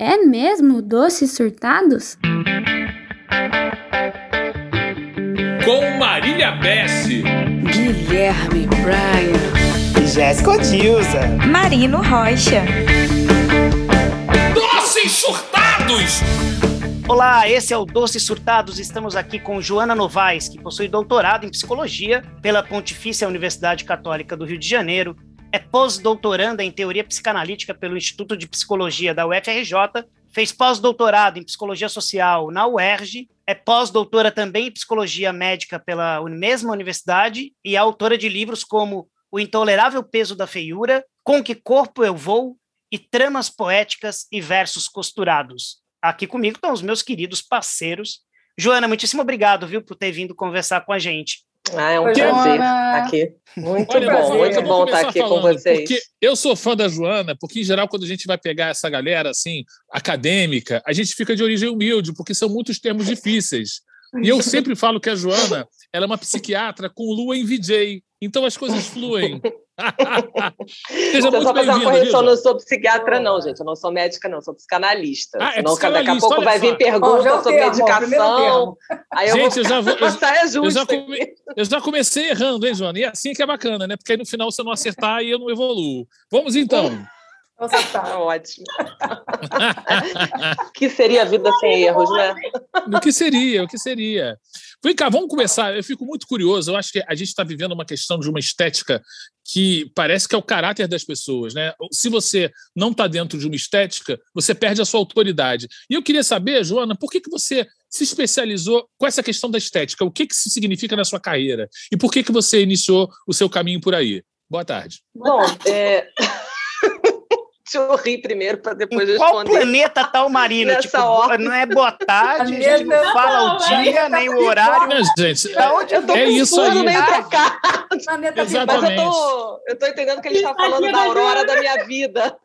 É mesmo doces surtados? Com Marília Bessi, Guilherme Bryan, Jéssica Odilza, Marino Rocha. Doces Surtados! Olá, esse é o Doces Surtados. Estamos aqui com Joana Novaes, que possui doutorado em psicologia pela Pontifícia Universidade Católica do Rio de Janeiro, é pós-doutoranda em teoria psicanalítica pelo Instituto de Psicologia da UFRJ, fez pós-doutorado em psicologia social na UERJ, é pós-doutora também em psicologia médica pela mesma universidade e é autora de livros como O Intolerável Peso da Feiura, Com Que Corpo Eu Vou e Tramas Poéticas e Versos Costurados. Aqui comigo estão os meus queridos parceiros. Joana, muitíssimo obrigado, viu, por ter vindo conversar com a gente. Ah, é um prazer estar aqui. Muito Olha, bom, muito bom estar aqui falando, com vocês. Porque eu sou fã da Joana, porque, em geral, quando a gente vai pegar essa galera assim, acadêmica, a gente fica de origem humilde, porque são muitos termos difíceis. E eu sempre falo que a Joana ela é uma psiquiatra com lua em VJ. Então as coisas fluem. Seja muito só fazer uma correção, eu não sou psiquiatra, não, gente. Eu não sou médica, não, sou psicanalista. Ah, é Senão, daqui a pouco vai vir pergunta oh, sobre medicação. Aí gente, eu, vou... eu já vou. Eu, eu, já come... eu já comecei errando, hein, Joana? E é assim que é bacana, né? Porque aí no final você não acertar e eu não evoluo. Vamos então. Você tá ótimo. que seria a vida sem erros, né? O que seria, o que seria. Vem cá, vamos começar. Eu fico muito curioso. Eu acho que a gente está vivendo uma questão de uma estética que parece que é o caráter das pessoas, né? Se você não está dentro de uma estética, você perde a sua autoridade. E eu queria saber, Joana, por que, que você se especializou com essa questão da estética? O que, que isso significa na sua carreira? E por que, que você iniciou o seu caminho por aí? Boa tarde. Bom, é... Deixa eu rir primeiro para depois em responder. Qual planeta tá o Marino? tipo, não é boa tarde, a gente não fala o dia, nem o horário. Minha gente, eu tô é isso aí. meio trocado. Exatamente. Mas eu tô, eu tô entendendo que ele está falando da aurora da minha vida.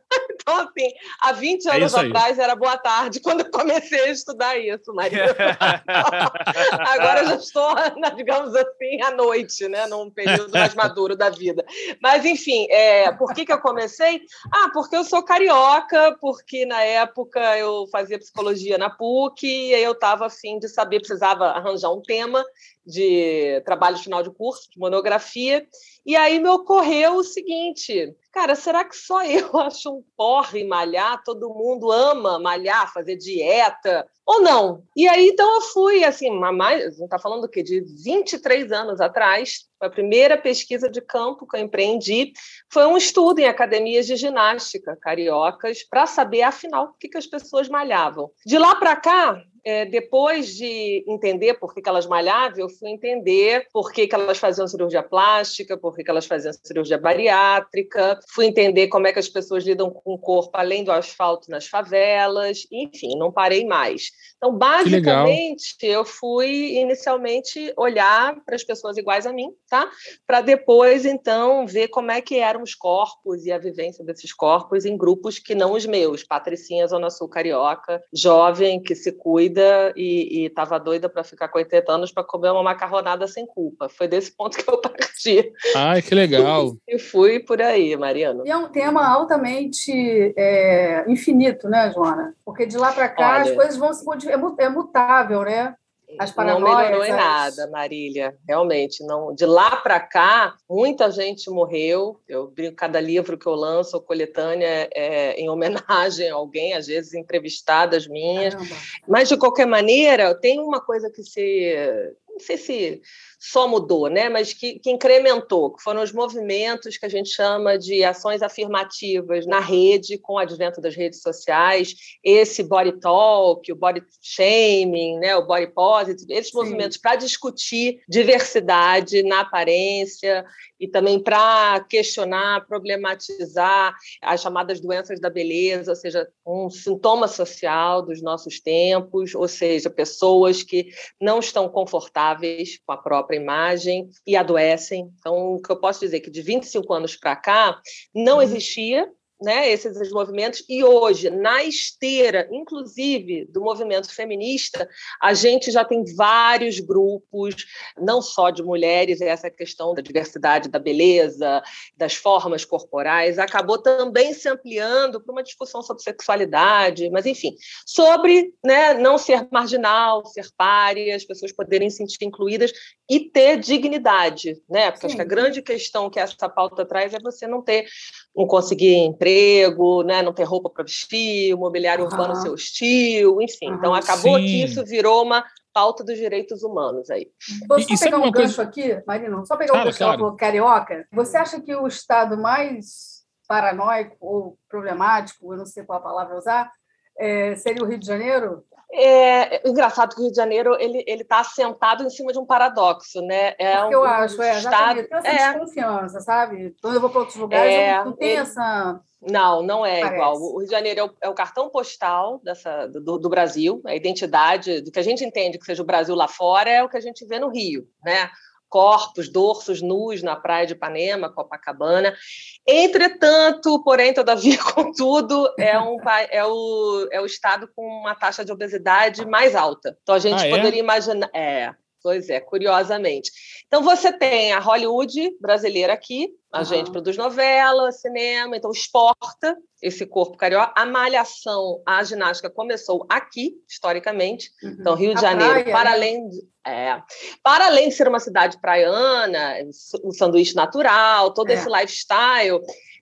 Então, assim, há 20 é anos é atrás era boa tarde quando eu comecei a estudar isso, Maria. Agora eu já estou, digamos assim, à noite, né? num período mais maduro da vida. Mas, enfim, é, por que, que eu comecei? Ah, porque eu sou carioca, porque na época eu fazia psicologia na PUC e eu estava afim de saber, precisava arranjar um tema de trabalho final de curso, de monografia, e aí me ocorreu o seguinte: cara, será que só eu acho um porre malhar? Todo mundo ama malhar, fazer dieta, ou não? E aí então eu fui, assim, mais, gente está falando do quê? De 23 anos atrás, a primeira pesquisa de campo que eu empreendi foi um estudo em academias de ginástica cariocas para saber, afinal, o que, que as pessoas malhavam. De lá para cá, é, depois de entender por que, que, elas malhavam, eu fui entender por que, que elas faziam cirurgia plástica, por que, que elas faziam cirurgia bariátrica, fui entender como é que as pessoas lidam com o corpo além do asfalto nas favelas, enfim, não parei mais. Então, basicamente, eu fui inicialmente olhar para as pessoas iguais a mim, tá? Para depois, então, ver como é que eram os corpos e a vivência desses corpos em grupos que não os meus, Patricinha, Zona Sul Carioca, jovem que se cuida doida e estava doida para ficar com 80 anos para comer uma macarronada sem culpa. Foi desse ponto que eu parti. Ai, que legal! e fui por aí, Mariana. E é um tema altamente é, infinito, né, Joana? Porque de lá para cá Olha, as coisas vão se é, é mutável, né? As não melhorou em nada, Marília. Realmente, não. De lá para cá, muita gente morreu. Eu brinco cada livro que eu lanço, coletânea, é em homenagem a alguém, às vezes entrevistadas minhas. Caramba. Mas de qualquer maneira, tem uma coisa que se não sei se só mudou, né? mas que, que, incrementou, que foram os movimentos que a gente chama de ações afirmativas na rede, com o advento das redes sociais, esse body talk, o body shaming, né? o body positive, esses Sim. movimentos para discutir diversidade na aparência e também para questionar, problematizar as chamadas doenças da beleza, ou seja, um sintoma social dos nossos tempos, ou seja, pessoas que não estão confortáveis com a própria própria imagem e adoecem. Então, o que eu posso dizer é que de 25 anos para cá não uhum. existia né, esses movimentos, e hoje, na esteira, inclusive, do movimento feminista, a gente já tem vários grupos, não só de mulheres, essa questão da diversidade da beleza, das formas corporais, acabou também se ampliando para uma discussão sobre sexualidade, mas enfim, sobre né, não ser marginal, ser páreo, as pessoas poderem se sentir incluídas e ter dignidade, né? Porque Sim. acho que a grande questão que essa pauta traz é você não ter, não conseguir emprego, né? não ter roupa para vestir, o mobiliário uhum. urbano ser hostil, enfim. Uhum. Então acabou Sim. que isso virou uma pauta dos direitos humanos aí. Vou só e, pegar um gancho coisa... aqui, Marina, só pegar claro, um gancho claro. carioca. Você acha que o estado mais paranoico ou problemático, eu não sei qual a palavra usar, é, seria o Rio de Janeiro? É, é engraçado que o Rio de Janeiro ele ele está assentado em cima de um paradoxo, né? É um, eu acho, é, estado, tem essa é, desconfiança, sabe? Quando eu vou para outros lugares, é, não, não tem essa não, não é Parece. igual. O Rio de Janeiro é o, é o cartão postal dessa, do, do, Brasil, a identidade do que a gente entende que seja o Brasil lá fora é o que a gente vê no Rio, né? Corpos, dorsos nus na praia de Ipanema, Copacabana. Entretanto, porém, todavia, contudo, é, um, é, o, é o estado com uma taxa de obesidade mais alta. Então, a gente ah, é? poderia é? imaginar... É, Pois é, curiosamente. Então você tem a Hollywood brasileira aqui, a uhum. gente produz novela, cinema, então exporta esse corpo carioca. A malhação, a ginástica começou aqui, historicamente. Uhum. Então, Rio de a Janeiro, praia, para né? além de, é, para além de ser uma cidade praiana, um sanduíche natural, todo é. esse lifestyle,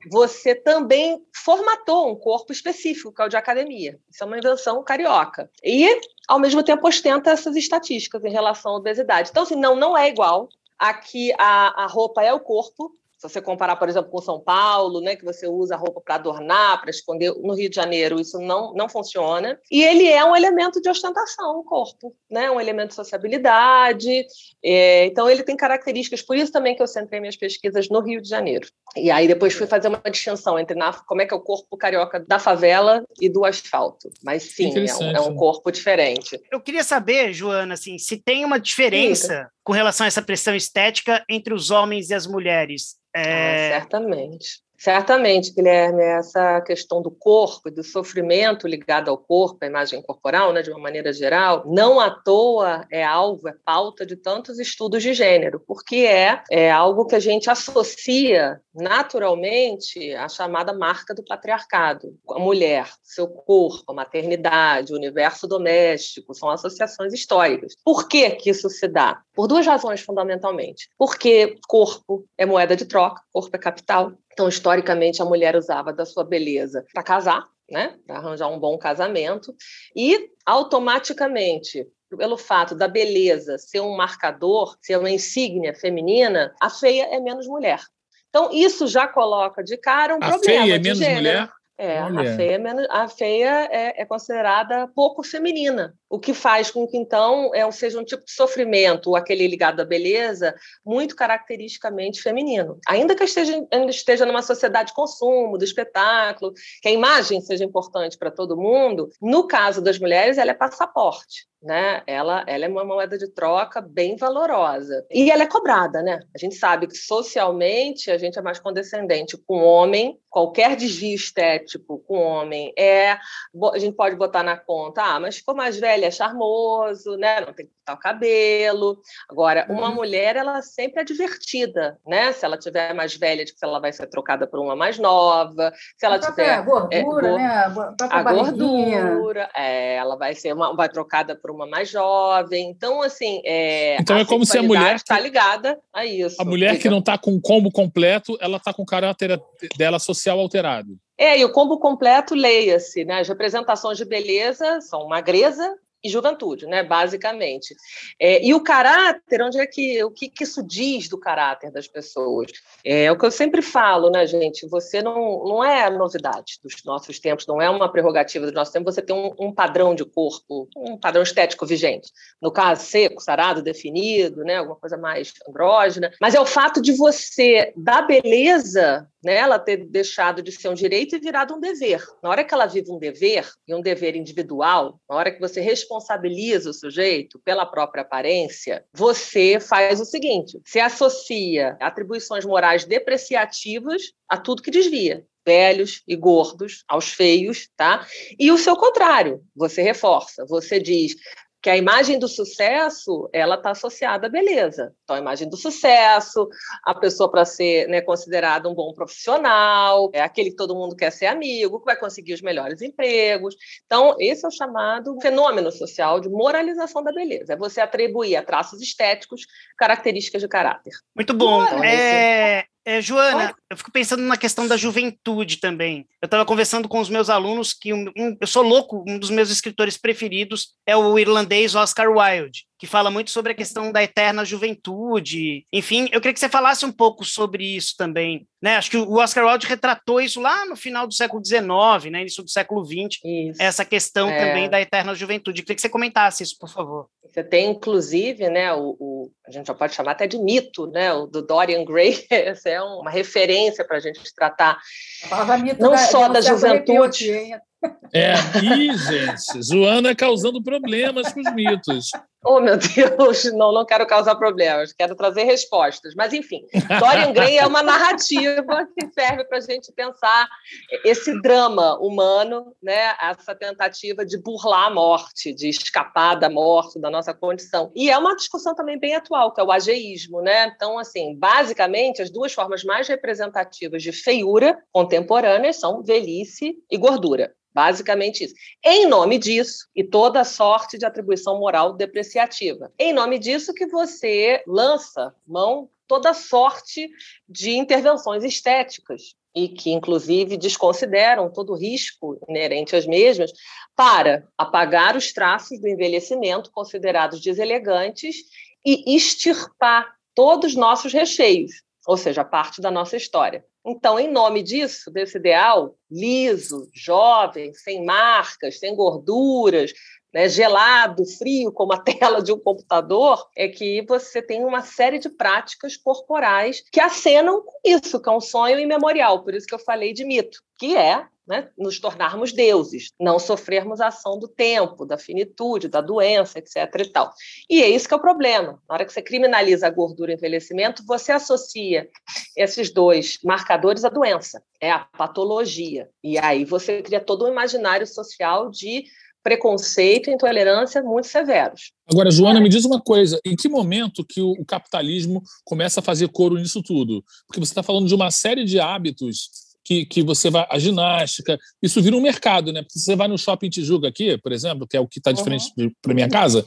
você também formatou um corpo específico, que é o de academia. Isso é uma invenção carioca. E, ao mesmo tempo, ostenta essas estatísticas em relação à obesidade. Então, assim, não, não é igual. Aqui a, a roupa é o corpo, se você comparar, por exemplo, com São Paulo, né, que você usa a roupa para adornar, para esconder, no Rio de Janeiro isso não, não funciona. E ele é um elemento de ostentação, o corpo, né, um elemento de sociabilidade. É, então, ele tem características, por isso também que eu centrei minhas pesquisas no Rio de Janeiro. E aí depois fui fazer uma distinção entre na, como é que é o corpo carioca da favela e do asfalto. Mas sim, é um, é um, corpo diferente. Eu queria saber, Joana, assim, se tem uma diferença com relação a essa pressão estética entre os homens e as mulheres. É... Ah, certamente. Certamente, Guilherme, essa questão do corpo e do sofrimento ligado ao corpo, a imagem corporal, né, de uma maneira geral, não à toa é alvo, é pauta de tantos estudos de gênero, porque é, é algo que a gente associa naturalmente à chamada marca do patriarcado. A mulher, seu corpo, a maternidade, o universo doméstico, são associações históricas. Por que, que isso se dá? Por duas razões, fundamentalmente. Porque corpo é moeda de troca, corpo é capital. Então, historicamente, a mulher usava da sua beleza para casar, né? para arranjar um bom casamento, e automaticamente pelo fato da beleza ser um marcador, ser uma insígnia feminina, a feia é menos mulher. Então, isso já coloca de cara um a problema. A feia é menos gênero. mulher? É, a feia, é menos, a feia é, é, considerada pouco feminina, o que faz com que, então, é, seja um tipo de sofrimento, aquele ligado à beleza, muito caracteristicamente feminino. Ainda que esteja, esteja numa sociedade de consumo, do espetáculo, que a imagem seja importante para todo mundo, no caso das mulheres, ela é passaporte né? Ela, ela é uma moeda de troca bem valorosa. E ela é cobrada, né? A gente sabe que socialmente a gente é mais condescendente com o homem, qualquer desvio estético com o homem é. A gente pode botar na conta, ah, mas ficou mais velha, é charmoso, né? Não tem que cortar o cabelo. Agora, uma uhum. mulher, ela sempre é divertida, né? Se ela tiver mais velha, se ela vai ser trocada por uma mais nova, se ela a tiver. A gordura, é, né? A, a gordura, é, ela vai ser uma, vai trocada por uma mais jovem. Então, assim. É, então é como se a mulher. está ligada a isso. A mulher que não está com o combo completo, ela está com o caráter dela social alterado. É, e o combo completo, leia-se, né? As representações de beleza são magreza, e juventude, né, basicamente. É, e o caráter, onde é que o que, que, isso diz do caráter das pessoas? É o que eu sempre falo, né, gente? Você não, não é novidade dos nossos tempos, não é uma prerrogativa do nosso tempo. Você tem um, um padrão de corpo, um padrão estético vigente. No caso, seco, sarado, definido, né, alguma coisa mais andrógena. Mas é o fato de você dar beleza né, ela ter deixado de ser um direito e virado um dever. Na hora que ela vive um dever, e um dever individual, na hora que você responsabiliza o sujeito pela própria aparência, você faz o seguinte: se associa atribuições morais depreciativas a tudo que desvia. velhos e gordos aos feios, tá? E o seu contrário, você reforça, você diz que a imagem do sucesso ela está associada à beleza. Então, a imagem do sucesso, a pessoa para ser né, considerada um bom profissional, é aquele que todo mundo quer ser amigo, que vai conseguir os melhores empregos. Então, esse é o chamado fenômeno social de moralização da beleza. É você atribuir a traços estéticos características de caráter. Muito bom. Então, é... É, Joana, eu fico pensando na questão da juventude também. Eu estava conversando com os meus alunos que um, um, eu sou louco, um dos meus escritores preferidos é o irlandês Oscar Wilde que fala muito sobre a questão da eterna juventude. Enfim, eu queria que você falasse um pouco sobre isso também. Né? Acho que o Oscar Wilde retratou isso lá no final do século XIX, né? início do século XX, isso. essa questão é... também da eterna juventude. Eu queria que você comentasse isso, por favor. Você tem, inclusive, né, o, o, a gente já pode chamar até de mito, né, o do Dorian Gray, essa é uma referência para a gente tratar não só da juventude. É, e, gente, Joana causando problemas com os mitos. Oh, meu Deus, não, não quero causar problemas, quero trazer respostas. Mas, enfim, Dorian Gray é uma narrativa que serve para a gente pensar esse drama humano, né? essa tentativa de burlar a morte, de escapar da morte, da nossa condição. E é uma discussão também bem atual, que é o ageísmo. Né? Então, assim, basicamente, as duas formas mais representativas de feiura contemporâneas são velhice e gordura. Basicamente isso. Em nome disso, e toda sorte de atribuição moral depreciativa. Em nome disso que você lança mão toda sorte de intervenções estéticas e que, inclusive, desconsideram todo o risco inerente às mesmas para apagar os traços do envelhecimento considerados deselegantes e extirpar todos os nossos recheios, ou seja, parte da nossa história. Então, em nome disso, desse ideal liso, jovem, sem marcas, sem gorduras, né, gelado, frio, como a tela de um computador, é que você tem uma série de práticas corporais que acenam com isso, que é um sonho imemorial. Por isso que eu falei de mito, que é né, nos tornarmos deuses, não sofrermos a ação do tempo, da finitude, da doença, etc. E, tal. e é isso que é o problema. Na hora que você criminaliza a gordura e o envelhecimento, você associa esses dois marcadores à doença, é a patologia. E aí você cria todo um imaginário social de preconceito e intolerância muito severos. Agora, Joana, me diz uma coisa: em que momento que o capitalismo começa a fazer coro nisso tudo? Porque você está falando de uma série de hábitos que, que você vai. A ginástica, isso vira um mercado, né? Porque você vai no shopping Tijuca aqui, por exemplo, que é o que está de frente uhum. para minha casa,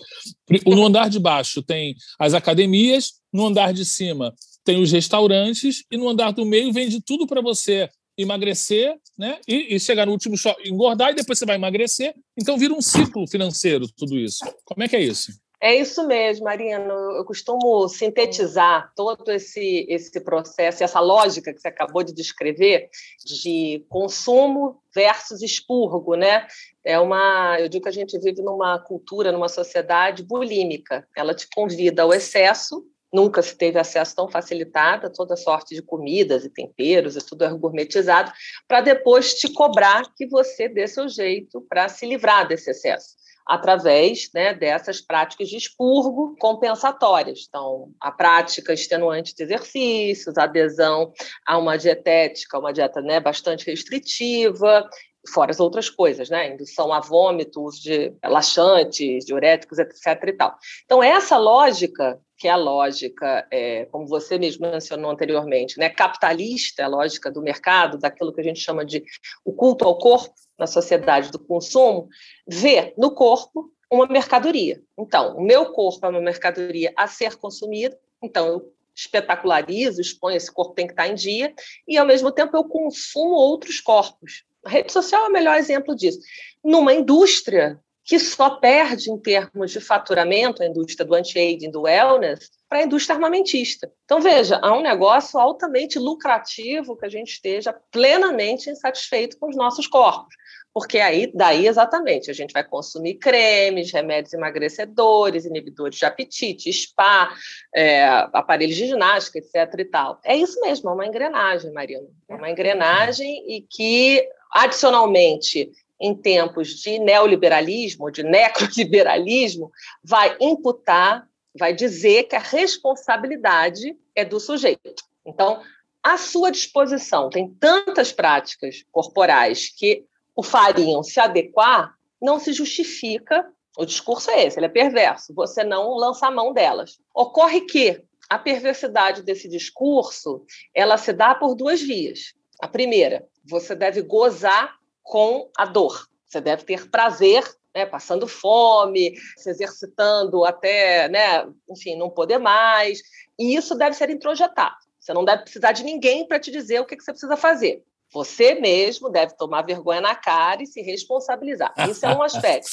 no andar de baixo tem as academias, no andar de cima tem os restaurantes, e no andar do meio vende tudo para você emagrecer, né? E, e, chegar no último shopping, engordar e depois você vai emagrecer. Então vira um ciclo financeiro tudo isso. Como é que é isso? É isso mesmo, Marina. Eu costumo sintetizar todo esse, esse processo, essa lógica que você acabou de descrever, de consumo versus expurgo, né? É uma, eu digo que a gente vive numa cultura, numa sociedade bulímica. Ela te convida ao excesso nunca se teve acesso tão facilitado a toda sorte de comidas e temperos, e tudo é gourmetizado, para depois te cobrar que você dê seu jeito para se livrar desse excesso através né, dessas práticas de expurgo compensatórias. Então, a prática extenuante de exercícios, adesão a uma dietética, uma dieta né, bastante restritiva, fora as outras coisas, né? Indução a vômito, uso de laxantes, diuréticos, etc. e tal. Então, essa lógica, que é a lógica, é, como você mesmo mencionou anteriormente, né, capitalista, é a lógica do mercado, daquilo que a gente chama de o culto ao corpo, na sociedade do consumo, vê no corpo uma mercadoria. Então, o meu corpo é uma mercadoria a ser consumida, então eu espetacularizo, exponho, esse corpo tem que estar em dia, e ao mesmo tempo eu consumo outros corpos. A rede social é o melhor exemplo disso. Numa indústria que só perde em termos de faturamento, a indústria do anti-aging, do wellness, para a indústria armamentista. Então, veja, há um negócio altamente lucrativo que a gente esteja plenamente insatisfeito com os nossos corpos. Porque aí, daí exatamente, a gente vai consumir cremes, remédios emagrecedores, inibidores de apetite, spa, é, aparelhos de ginástica, etc. e tal. É isso mesmo, é uma engrenagem, Marina. É uma engrenagem e que, adicionalmente, em tempos de neoliberalismo, de necroliberalismo, vai imputar, vai dizer que a responsabilidade é do sujeito. Então, à sua disposição. Tem tantas práticas corporais que o fariam se adequar, não se justifica. O discurso é esse, ele é perverso. Você não lança a mão delas. Ocorre que a perversidade desse discurso ela se dá por duas vias. A primeira, você deve gozar com a dor. Você deve ter prazer, né, passando fome, se exercitando até, né, enfim, não poder mais. E isso deve ser introjetado. Você não deve precisar de ninguém para te dizer o que, que você precisa fazer. Você mesmo deve tomar vergonha na cara e se responsabilizar. Isso é um aspecto.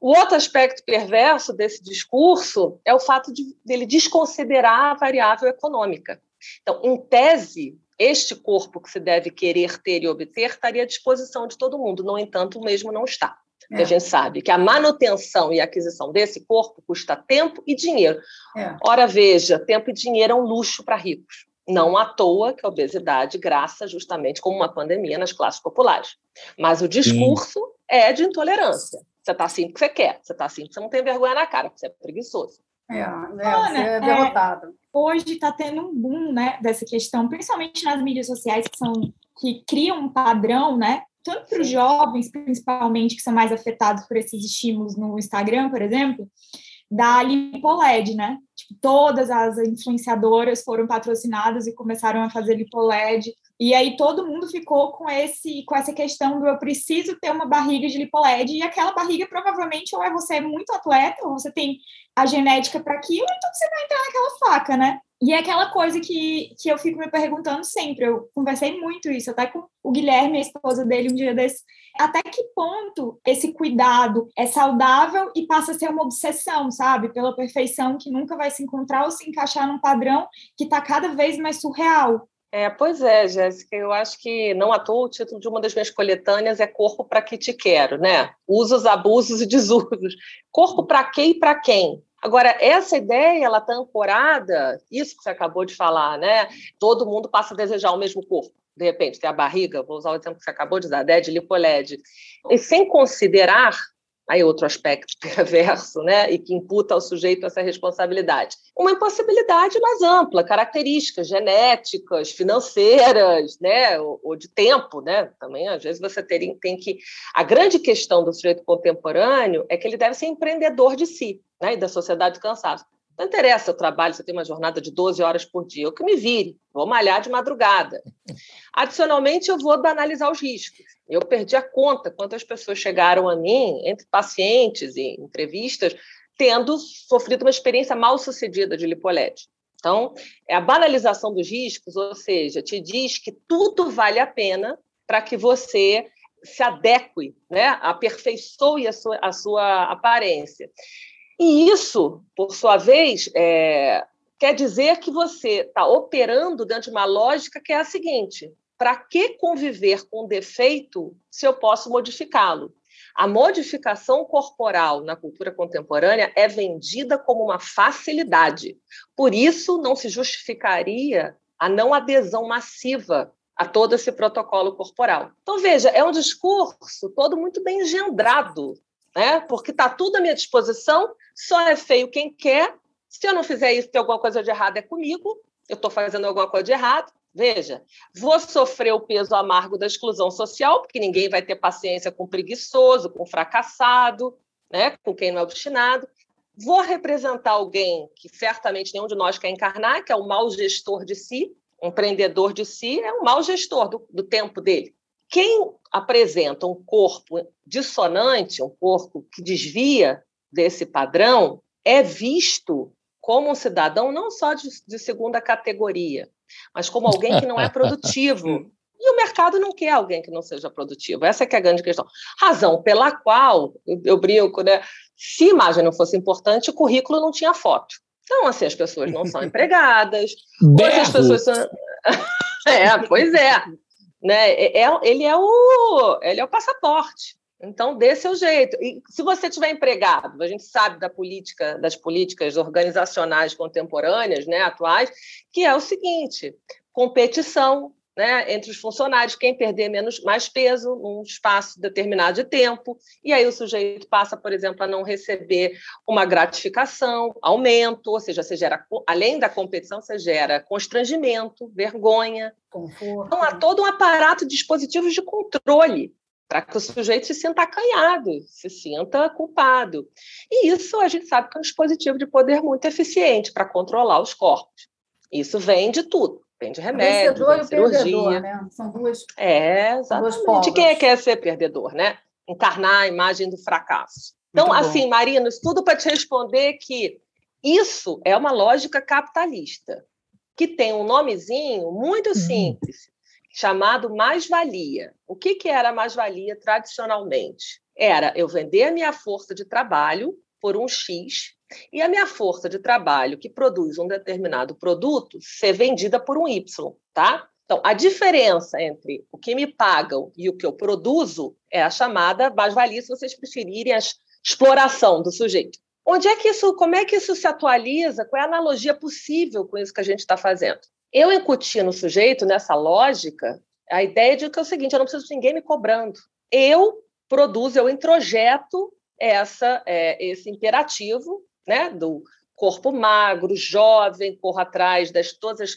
O outro aspecto perverso desse discurso é o fato de ele desconsiderar a variável econômica. Então, em tese, este corpo que se deve querer ter e obter estaria à disposição de todo mundo. No entanto, o mesmo não está. É. a gente sabe que a manutenção e a aquisição desse corpo custa tempo e dinheiro. É. Ora, veja, tempo e dinheiro é um luxo para ricos. Não à toa que a obesidade graça justamente como uma pandemia nas classes populares. Mas o discurso Sim. é de intolerância. Você está assim porque você quer, você está assim porque você não tem vergonha na cara, porque você é preguiçoso. É, né? Ana, é derrotado. É, hoje está tendo um boom né, dessa questão, principalmente nas mídias sociais que são que criam um padrão, né? Tanto para os jovens, principalmente, que são mais afetados por esses estímulos no Instagram, por exemplo, da LipoLed, né? Tipo, todas as influenciadoras foram patrocinadas e começaram a fazer LipoLed. E aí todo mundo ficou com esse com essa questão do eu preciso ter uma barriga de LipoLed e aquela barriga provavelmente ou é você muito atleta ou você tem a genética para aquilo, então você vai entrar naquela faca, né? E é aquela coisa que, que eu fico me perguntando sempre. Eu conversei muito isso, até com o Guilherme, a esposa dele, um dia desse. Até que ponto esse cuidado é saudável e passa a ser uma obsessão, sabe? Pela perfeição que nunca vai se encontrar ou se encaixar num padrão que está cada vez mais surreal. É, pois é, Jéssica, eu acho que não à toa o título de uma das minhas coletâneas é Corpo para que te quero, né? Usos, abusos e desusos. Corpo para quê e para quem? Agora, essa ideia, ela está ancorada, isso que você acabou de falar, né? Todo mundo passa a desejar o mesmo corpo. De repente, tem a barriga, vou usar o exemplo que você acabou de dar, DED, lipoled. E sem considerar aí outro aspecto perverso, né, e que imputa ao sujeito essa responsabilidade. Uma impossibilidade mais ampla, características genéticas, financeiras, né, ou, ou de tempo, né, também às vezes você tem, tem que... A grande questão do sujeito contemporâneo é que ele deve ser empreendedor de si, né, e da sociedade do cansaço. Não interessa o trabalho, você tem uma jornada de 12 horas por dia, eu que me vire, vou malhar de madrugada. Adicionalmente, eu vou banalizar os riscos. Eu perdi a conta quantas pessoas chegaram a mim, entre pacientes e entrevistas, tendo sofrido uma experiência mal sucedida de lipolete. Então, é a banalização dos riscos, ou seja, te diz que tudo vale a pena para que você se adeque, né, aperfeiçoe a sua, a sua aparência. E isso, por sua vez, é, quer dizer que você está operando dentro de uma lógica que é a seguinte: para que conviver com defeito se eu posso modificá-lo? A modificação corporal na cultura contemporânea é vendida como uma facilidade. Por isso, não se justificaria a não adesão massiva a todo esse protocolo corporal. Então, veja, é um discurso todo muito bem engendrado né? Porque está tudo à minha disposição, só é feio quem quer. Se eu não fizer isso, tem alguma coisa de errado é comigo. Eu estou fazendo alguma coisa de errado. Veja, vou sofrer o peso amargo da exclusão social, porque ninguém vai ter paciência com preguiçoso, com fracassado, né? com quem não é obstinado. Vou representar alguém que certamente nenhum de nós quer encarnar, que é o mau gestor de si, empreendedor de si, é um mau gestor do, do tempo dele. Quem apresenta um corpo dissonante, um corpo que desvia desse padrão, é visto como um cidadão não só de, de segunda categoria, mas como alguém que não é produtivo. E o mercado não quer alguém que não seja produtivo. Essa é, é a grande questão. Razão pela qual, eu, brinco, né? Se imagem não fosse importante, o currículo não tinha foto. Então, assim, as pessoas não são empregadas. Berro. As pessoas são... é, pois é né? É, é, ele é o ele é o passaporte. Então, dê seu jeito. E se você tiver empregado, a gente sabe da política, das políticas organizacionais contemporâneas, né, atuais, que é o seguinte: competição, né, entre os funcionários, quem perder menos, mais peso num espaço determinado de tempo, e aí o sujeito passa, por exemplo, a não receber uma gratificação, aumento, ou seja, você gera, além da competição, você gera constrangimento, vergonha. Conforto. Então, há todo um aparato de dispositivos de controle para que o sujeito se sinta acanhado, se sinta culpado. E isso a gente sabe que é um dispositivo de poder muito eficiente para controlar os corpos. Isso vem de tudo Vende remédio, vencedor e cirurgia. Perdedor, né? São duas. É, exatamente. Duas Quem é quer ser perdedor, né? Encarnar a imagem do fracasso. Então, assim, Marina, isso tudo para te responder que isso é uma lógica capitalista, que tem um nomezinho muito uhum. simples, chamado mais-valia. O que, que era mais-valia tradicionalmente? Era eu vender a minha força de trabalho por um X e a minha força de trabalho que produz um determinado produto ser vendida por um Y, tá? Então, a diferença entre o que me pagam e o que eu produzo é a chamada mais-valia, se vocês preferirem, a exploração do sujeito. Onde é que isso, como é que isso se atualiza? Qual é a analogia possível com isso que a gente está fazendo? Eu incuti no sujeito, nessa lógica, a ideia de que é o seguinte: eu não preciso de ninguém me cobrando. Eu produzo, eu introjeto essa, é, esse imperativo né, do corpo magro, jovem, corro atrás das todos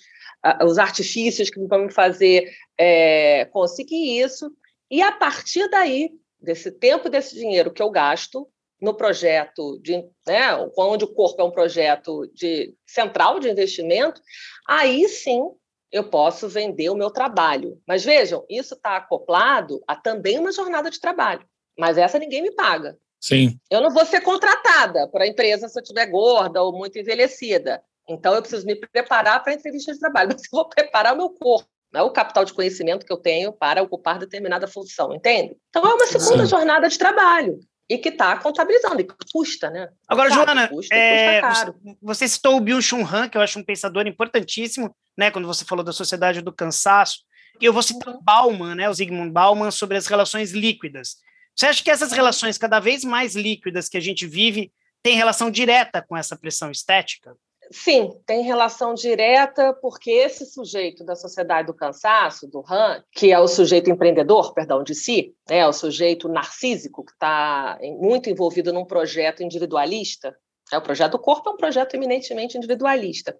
os artifícios que vão me fazer é, conseguir isso. E a partir daí, desse tempo, desse dinheiro que eu gasto no projeto, de, né, onde o corpo é um projeto de, central de investimento, aí sim eu posso vender o meu trabalho. Mas vejam, isso está acoplado a também uma jornada de trabalho. Mas essa ninguém me paga. Sim. Eu não vou ser contratada para a empresa se eu estiver gorda ou muito envelhecida. Então, eu preciso me preparar para a entrevista de trabalho, mas eu vou preparar o meu corpo, não é o capital de conhecimento que eu tenho para ocupar determinada função, entende? Então, é uma segunda Sim. jornada de trabalho e que está contabilizando, e custa, né? Agora, Sabe, Joana, custa, é, custa você citou o Byung-Chun Han, que eu acho um pensador importantíssimo, né, quando você falou da sociedade do cansaço, e eu vou citar o Bauman, né, o Zygmunt Bauman, sobre as relações líquidas. Você acha que essas relações cada vez mais líquidas que a gente vive têm relação direta com essa pressão estética? Sim, tem relação direta, porque esse sujeito da sociedade do cansaço, do Han, que é o sujeito empreendedor, perdão, de si, é o sujeito narcísico, que está muito envolvido num projeto individualista, é o projeto do corpo é um projeto eminentemente individualista.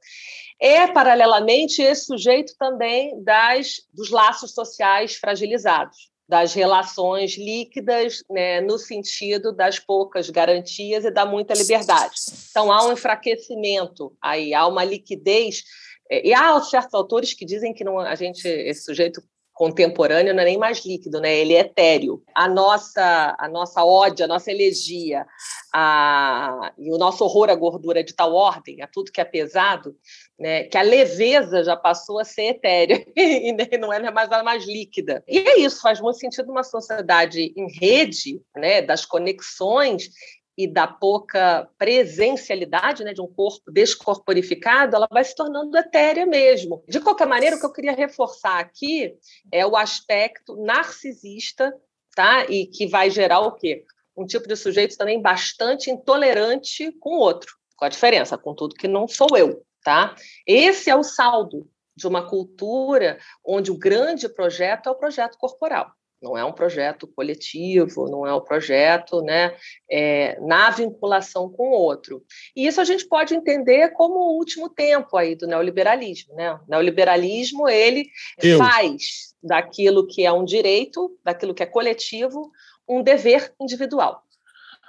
É, paralelamente, esse sujeito também das, dos laços sociais fragilizados das relações líquidas, né, no sentido das poucas garantias e da muita liberdade. Então, há um enfraquecimento aí, há uma liquidez. É, e há certos autores que dizem que não, a gente, esse sujeito contemporâneo não é nem mais líquido, né? ele é etéreo. A nossa, a nossa ódio, a nossa elegia a, e o nosso horror à gordura de tal ordem, a tudo que é pesado, né? que a leveza já passou a ser etérea e não é mais mais líquida. E é isso, faz muito sentido uma sociedade em rede, né? das conexões e da pouca presencialidade né, de um corpo descorporificado, ela vai se tornando etérea mesmo. De qualquer maneira, o que eu queria reforçar aqui é o aspecto narcisista, tá? E que vai gerar o quê? Um tipo de sujeito também bastante intolerante com o outro. Qual a diferença? Com tudo que não sou eu, tá? Esse é o saldo de uma cultura onde o grande projeto é o projeto corporal não é um projeto coletivo, não é um projeto né, é, na vinculação com o outro. E isso a gente pode entender como o último tempo aí do neoliberalismo. Né? O neoliberalismo ele Eu. faz daquilo que é um direito, daquilo que é coletivo, um dever individual.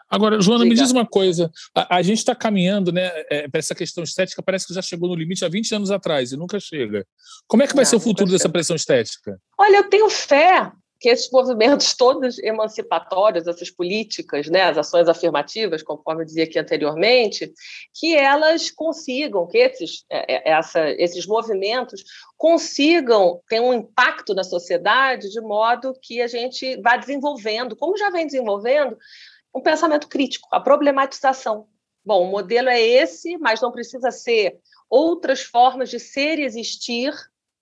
Agora, Joana, me diz uma coisa. A, a gente está caminhando né, é, para essa questão estética, parece que já chegou no limite há 20 anos atrás e nunca chega. Como é que vai Não, ser o futuro dessa pressão estética? Olha, eu tenho fé que esses movimentos todos emancipatórios, essas políticas, né, as ações afirmativas, conforme eu dizia aqui anteriormente, que elas consigam, que esses, é, é, essa, esses movimentos consigam ter um impacto na sociedade de modo que a gente vá desenvolvendo, como já vem desenvolvendo, um pensamento crítico, a problematização. Bom, o modelo é esse, mas não precisa ser outras formas de ser e existir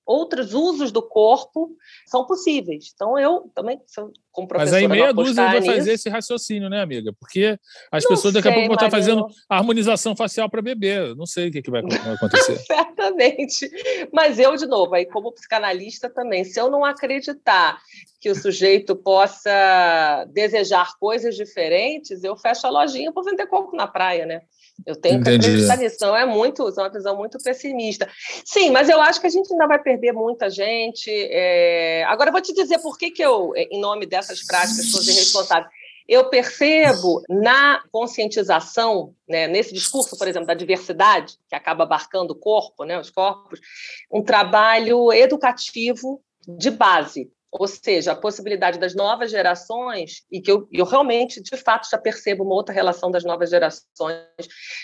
outros usos do corpo são possíveis. Então, eu também, como professora... Mas aí meia dúzia vai fazer esse raciocínio, né, amiga? Porque as não pessoas daqui sei, a pouco vão estar fazendo harmonização facial para bebê. Não sei o que, que vai acontecer. Certamente. Mas eu, de novo, aí como psicanalista também, se eu não acreditar que o sujeito possa desejar coisas diferentes, eu fecho a lojinha para vender coco na praia, né? Eu tenho Entendi. que acreditar nisso. Não é muito, é uma visão muito pessimista. Sim, mas eu acho que a gente ainda vai perder muita gente. É... Agora, eu vou te dizer por que, que eu, em nome dessas práticas, sou irresponsável. Eu percebo na conscientização, né, nesse discurso, por exemplo, da diversidade, que acaba abarcando o corpo, né, os corpos, um trabalho educativo de base ou seja, a possibilidade das novas gerações, e que eu, eu realmente, de fato, já percebo uma outra relação das novas gerações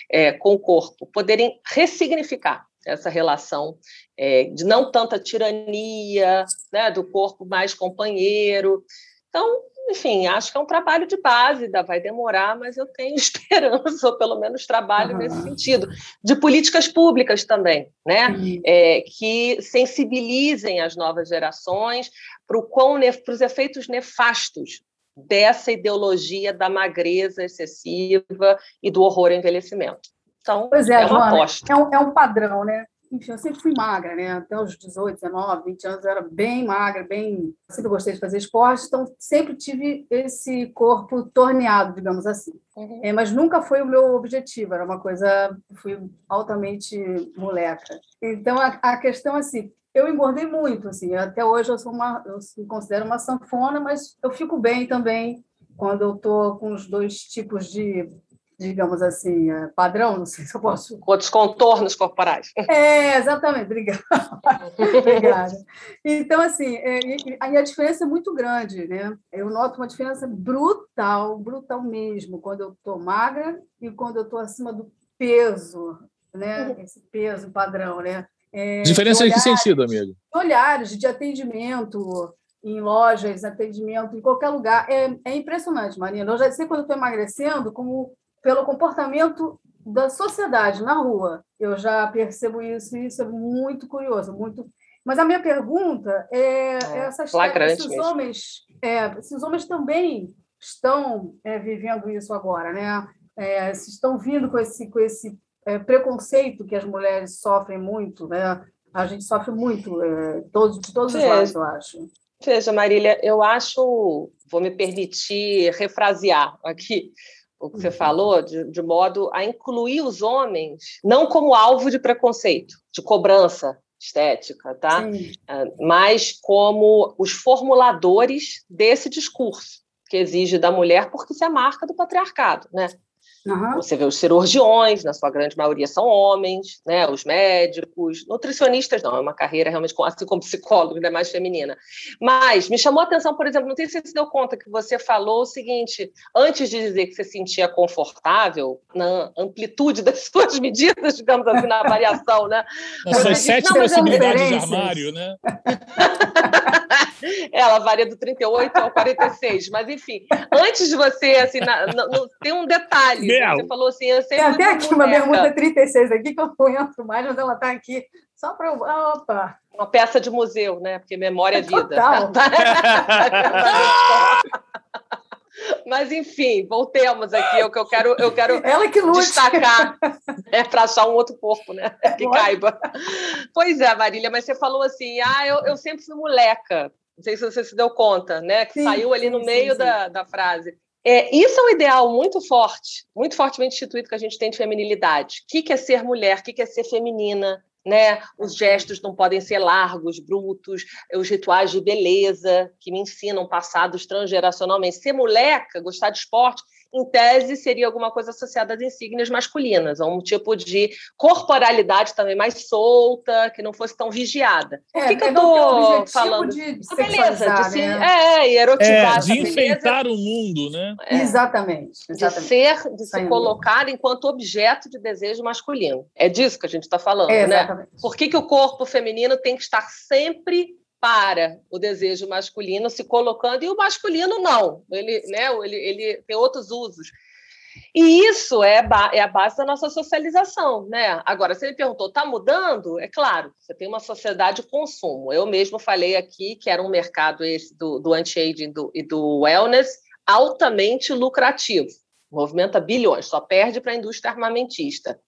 é, com o corpo, poderem ressignificar essa relação é, de não tanta tirania, né, do corpo mais companheiro. Então, enfim, acho que é um trabalho de base, vai demorar, mas eu tenho esperança, ou pelo menos trabalho uhum. nesse sentido, de políticas públicas também, né? Uhum. É, que sensibilizem as novas gerações para os efeitos nefastos dessa ideologia da magreza excessiva e do horror ao envelhecimento. Então, pois é, é uma Joana, aposta. É um, é um padrão, né? Enfim, eu sempre fui magra, né? Até os 18, 19, 20 anos eu era bem magra, bem. Sempre gostei de fazer esporte, então sempre tive esse corpo torneado, digamos assim. Uhum. É, mas nunca foi o meu objetivo, era uma coisa. Fui altamente moleca. Então a, a questão, assim, eu engordei muito, assim, até hoje eu sou uma. Eu me considero uma sanfona, mas eu fico bem também quando eu estou com os dois tipos de digamos assim, é, padrão, não sei se eu posso. Outros contornos corporais. É, exatamente, obrigada. obrigada. Então, assim, é, aí a diferença é muito grande, né? Eu noto uma diferença brutal, brutal mesmo, quando eu estou magra e quando eu estou acima do peso, né? Esse peso padrão, né? É, diferença olhares, em que sentido, amigo? Olhares de atendimento, em lojas, atendimento, em qualquer lugar. É, é impressionante, Marina. Eu já sei quando estou emagrecendo, como pelo comportamento da sociedade na rua. Eu já percebo isso e isso é muito curioso, muito. Mas a minha pergunta é, é essas esses homens, é, esses homens também estão é, vivendo isso agora, né? É, estão vindo com esse com esse é, preconceito que as mulheres sofrem muito, né? A gente sofre muito é, todos, de todos os lados, eu acho. Veja, Marília, eu acho, vou me permitir refrasear aqui, o que você uhum. falou, de, de modo a incluir os homens não como alvo de preconceito, de cobrança estética, tá? Ah, mas como os formuladores desse discurso que exige da mulher, porque isso é marca do patriarcado, né? Uhum. Você vê os cirurgiões, na sua grande maioria são homens, né? os médicos, nutricionistas não, é uma carreira realmente, assim como psicólogo, ainda mais feminina. Mas me chamou a atenção, por exemplo, não sei se você se deu conta que você falou o seguinte, antes de dizer que você se sentia confortável na amplitude das suas medidas, digamos assim, na variação, né? Nas suas sete possibilidades de armário, né? Ela varia do 38 ao 46, mas enfim, antes de você, assim, na, na, tem um detalhe. Você falou assim, eu sempre. Tem até aqui uma bermuda 36 aqui que eu não entro mais, mas ela está aqui só para. Opa! Uma peça de museu, né? Porque memória é, é vida. Total. Mas, enfim, voltemos aqui. O que eu quero, eu quero que destacar é para achar um outro corpo, né? Que caiba. Pois é, Marília, mas você falou assim: ah, eu, eu sempre fui moleca. Não sei se você se deu conta, né? Que sim, saiu ali sim, no meio sim, da, da frase. É, isso é um ideal muito forte, muito fortemente instituído que a gente tem de feminilidade. O que é ser mulher? O que é ser feminina? Né? Os gestos não podem ser largos, brutos, os rituais de beleza que me ensinam passados transgeracionalmente. Ser moleca, gostar de esporte, em tese, seria alguma coisa associada às insígnias masculinas, a um tipo de corporalidade também mais solta, que não fosse tão vigiada. É, o que, que eu estou falando? De, de beleza, de se, né? é, erotizar. É, de enfeitar o mundo, né? É, exatamente, exatamente. De ser, de se colocar enquanto objeto de desejo masculino. É disso que a gente está falando, é, né? Por que, que o corpo feminino tem que estar sempre para o desejo masculino se colocando, e o masculino não, ele, né, ele, ele tem outros usos. E isso é, é, a base da nossa socialização, né? Agora, se ele perguntou, está mudando? É claro, você tem uma sociedade de consumo. Eu mesmo falei aqui que era um mercado esse do, do anti-aging e do wellness altamente lucrativo, movimenta bilhões, só perde para a indústria armamentista.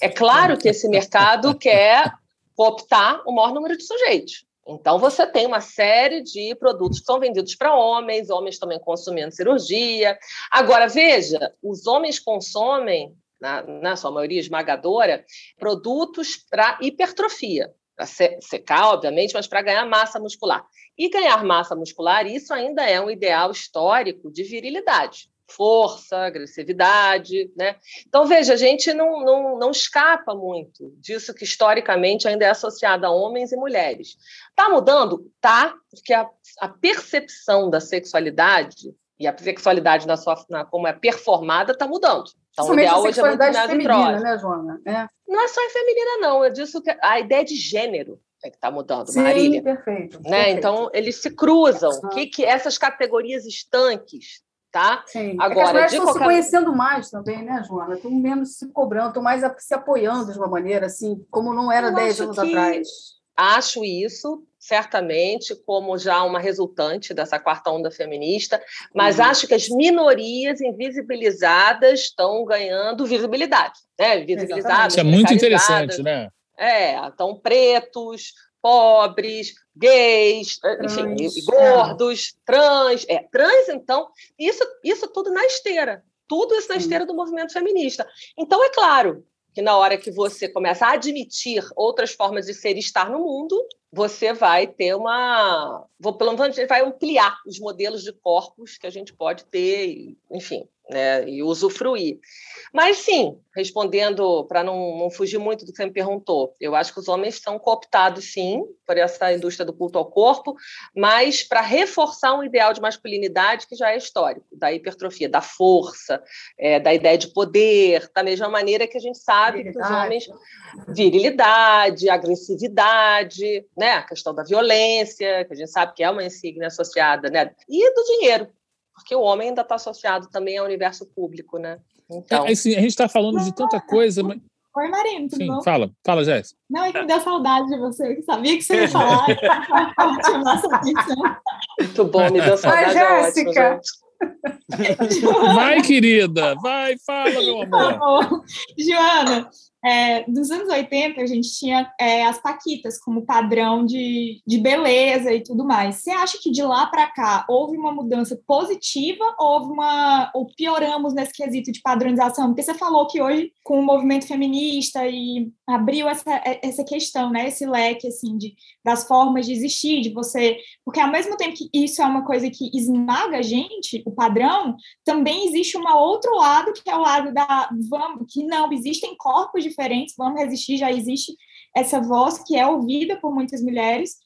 É claro que esse mercado quer cooptar o maior número de sujeitos. Então, você tem uma série de produtos que são vendidos para homens, homens também consumindo cirurgia. Agora, veja, os homens consomem, na, na sua maioria esmagadora, produtos para hipertrofia, para secar, obviamente, mas para ganhar massa muscular. E ganhar massa muscular, isso ainda é um ideal histórico de virilidade força, agressividade, né? Então, veja, a gente não, não, não escapa muito disso que historicamente ainda é associado a homens e mulheres. Está mudando? Tá, porque a, a, percepção da sexualidade e a sexualidade na sua, na, como é performada está mudando. Então, o ideal hoje é muito feminina, né, Joana? É. Não é só em feminina, não. Eu disse que a ideia de gênero é que está mudando, Sim, Marília. Perfeito, né? perfeito. Então, eles se cruzam. O que, que essas categorias estanques tá? Sim. Agora, é que as mulheres estão qualquer... se conhecendo mais também, né, Joana? Estão menos se cobrando, estão mais se apoiando de uma maneira assim, como não era 10 anos que... atrás. Acho isso, certamente, como já uma resultante dessa quarta onda feminista, mas uhum. acho que as minorias invisibilizadas estão ganhando visibilidade, né? Visibilizadas. Isso é muito interessante, né? É, estão pretos, pobres, gays, trans, enfim, é. gordos, é. trans. É, trans, então, isso, isso tudo na esteira. Tudo isso na esteira do movimento feminista. Então, é claro que na hora que você começa a admitir outras formas de ser e estar no mundo, você vai ter uma. Vou, pelo menos, vai ampliar os modelos de corpos que a gente pode ter, enfim né, e usufruir. Mas sim, respondendo para não, não, fugir muito do que você me perguntou, eu acho que os homens são cooptados sim por essa indústria do culto ao corpo, mas para reforçar um ideal de masculinidade que já é histórico, da hipertrofia, da força, é, da ideia de poder, da mesma maneira que a gente sabe que os homens virilidade, agressividade, né, a questão da violência, que a gente sabe que é uma insígnia associada, né, e do dinheiro porque o homem ainda está associado também ao universo público, né? Então... É, assim, a gente está falando de tanta coisa, mas... Oi, Marina, tudo Sim, bom? fala, fala, Jéssica. Não, é que me deu saudade de você, eu sabia que você ia falar. Muito bom, me deu saudade. Vai, Jéssica! Vai, querida, vai, fala, meu amor. Joana, é, dos anos 80, a gente tinha é, as paquitas como padrão de, de beleza e tudo mais. Você acha que de lá para cá houve uma mudança positiva ou houve uma ou pioramos nesse quesito de padronização? Porque você falou que hoje com o movimento feminista e abriu essa, é, essa questão, né, esse leque assim de das formas de existir, de você, porque ao mesmo tempo que isso é uma coisa que esmaga a gente, o padrão, também existe um outro lado que é o lado da vamos, que não existem corpos diferentes, vamos resistir, já existe essa voz que é ouvida por muitas mulheres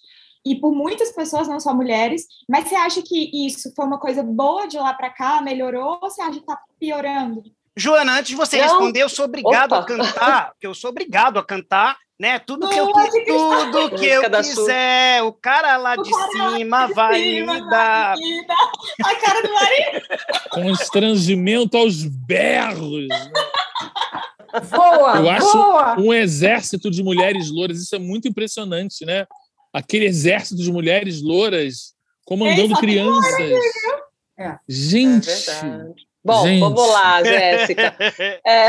e por muitas pessoas, não só mulheres. Mas você acha que isso foi uma coisa boa de lá para cá, melhorou, ou você acha que está piorando? Joana, antes de você não. responder, eu sou obrigado Opa. a cantar, porque eu sou obrigado a cantar, né? Tudo que eu, tudo que eu quiser, o cara lá de cima vai me dar. A cara do marido. Constrangimento aos berros. Boa, eu acho boa. um exército de mulheres louras, isso é muito impressionante, né? Aquele exército de mulheres louras comandando crianças. É. Gente. É Bom, Gente. vamos lá, Jéssica. É,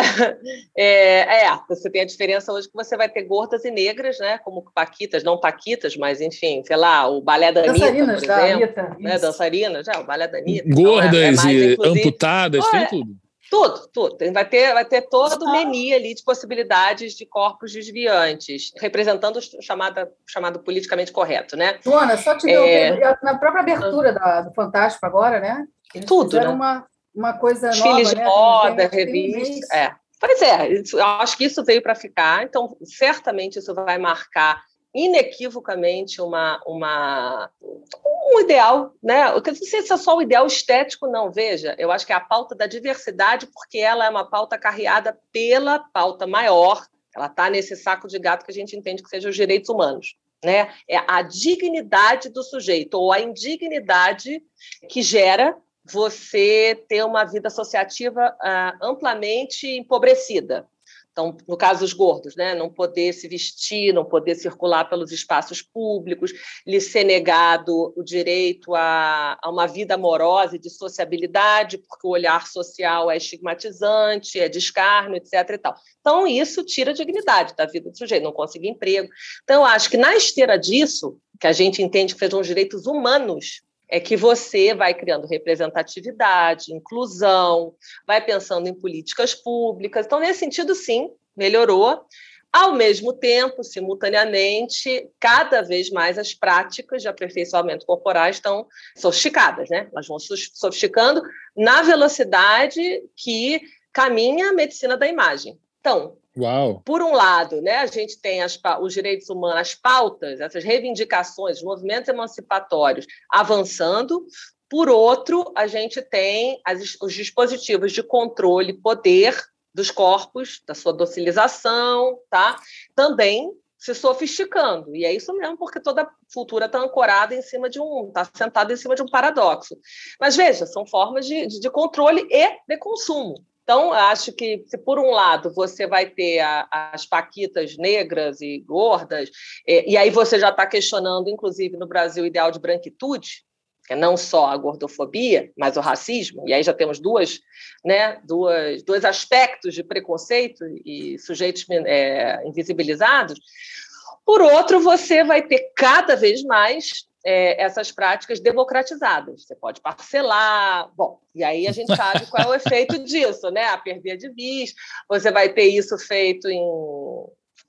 é, é, você tem a diferença hoje que você vai ter gordas e negras, né? Como paquitas, não paquitas, mas enfim, sei lá, o balé da Anitta, Dançarinas por da exemplo. Anitta. Né? Dançarinas, é, o balé da Anitta. Gordas então, é, é e amputadas, tem tudo. Tudo, tudo. Vai ter, vai ter todo o menu ali de possibilidades de corpos desviantes, representando o chamado, chamado politicamente correto, né? Joana, só te é... na própria abertura da, do Fantástico agora, né? Eles tudo, né? uma, uma coisa Desfiles nova, de né? moda, revista. É. Pois é, eu acho que isso veio para ficar, então certamente isso vai marcar inequivocamente uma, uma, um ideal, né? Eu não sei se é só o ideal estético, não. Veja, eu acho que é a pauta da diversidade, porque ela é uma pauta carreada pela pauta maior. Ela está nesse saco de gato que a gente entende que seja os direitos humanos. Né? É a dignidade do sujeito, ou a indignidade que gera você ter uma vida associativa uh, amplamente empobrecida. Então, no caso dos gordos, né, não poder se vestir, não poder circular pelos espaços públicos, lhe ser negado o direito a, a, uma vida amorosa e de sociabilidade, porque o olhar social é estigmatizante, é descarno, etc. E tal. Então, isso tira a dignidade da vida do sujeito, não conseguir emprego. Então, eu acho que na esteira disso, que a gente entende que sejam os direitos humanos, é que você vai criando representatividade, inclusão, vai pensando em políticas públicas. Então, nesse sentido, sim, melhorou. Ao mesmo tempo, simultaneamente, cada vez mais as práticas de aperfeiçoamento corporal estão sofisticadas, né? Elas vão sofisticando na velocidade que caminha a medicina da imagem. Então, Uau. Por um lado, né, a gente tem as, os direitos humanos, as pautas, essas reivindicações, os movimentos emancipatórios avançando. Por outro, a gente tem as, os dispositivos de controle, poder dos corpos, da sua docilização, tá? também se sofisticando. E é isso mesmo, porque toda cultura está ancorada em cima de um, está sentada em cima de um paradoxo. Mas veja, são formas de, de, de controle e de consumo. Então, acho que se por um lado você vai ter a, as paquitas negras e gordas, e, e aí você já está questionando, inclusive no Brasil, o ideal de branquitude, que é não só a gordofobia, mas o racismo, e aí já temos duas, né, duas, dois aspectos de preconceito e sujeitos é, invisibilizados. Por outro, você vai ter cada vez mais é, essas práticas democratizadas. Você pode parcelar, bom, e aí a gente sabe qual é o efeito disso, né? A perder de vista, você vai ter isso feito em